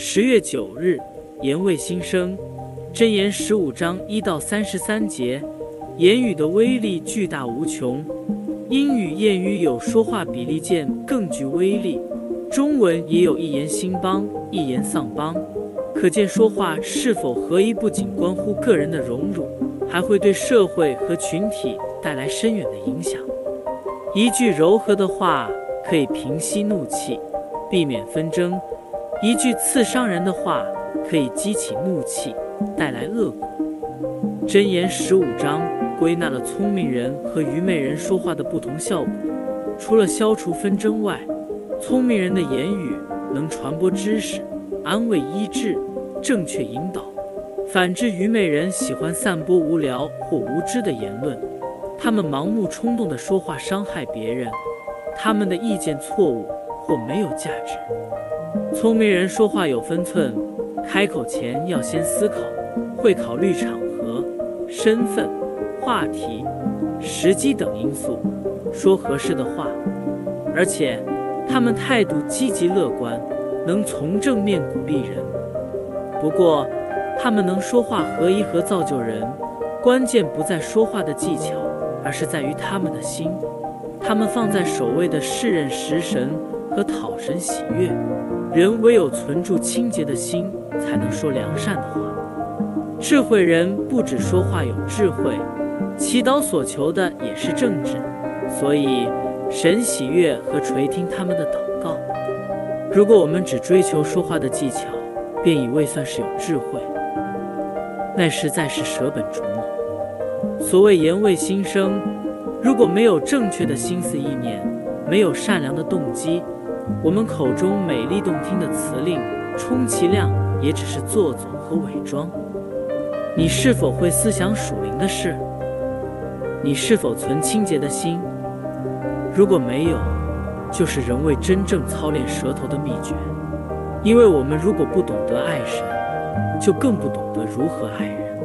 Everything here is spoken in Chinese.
十月九日，言为心声，箴言十五章一到三十三节，言语的威力巨大无穷。英语谚语有说话比利剑更具威力，中文也有一言兴邦，一言丧邦。可见说话是否合一，不仅关乎个人的荣辱，还会对社会和群体带来深远的影响。一句柔和的话可以平息怒气，避免纷争；一句刺伤人的话可以激起怒气，带来恶果。箴言十五章。归纳了聪明人和愚昧人说话的不同效果。除了消除纷争外，聪明人的言语能传播知识、安慰医治、正确引导；反之，愚昧人喜欢散播无聊或无知的言论。他们盲目冲动地说话，伤害别人。他们的意见错误或没有价值。聪明人说话有分寸，开口前要先思考，会考虑场合、身份。话题、时机等因素，说合适的话，而且他们态度积极乐观，能从正面鼓励人。不过，他们能说话合一和造就人，关键不在说话的技巧，而是在于他们的心。他们放在首位的是认食神和讨神喜悦。人唯有存住清洁的心，才能说良善的话。智慧人不止说话有智慧。祈祷所求的也是正直，所以神喜悦和垂听他们的祷告。如果我们只追求说话的技巧，便以为算是有智慧，那实在是舍本逐末。所谓言为心声，如果没有正确的心思意念，没有善良的动机，我们口中美丽动听的词令，充其量也只是做作和伪装。你是否会思想属灵的事？你是否存清洁的心？如果没有，就是人为真正操练舌头的秘诀。因为我们如果不懂得爱神，就更不懂得如何爱人。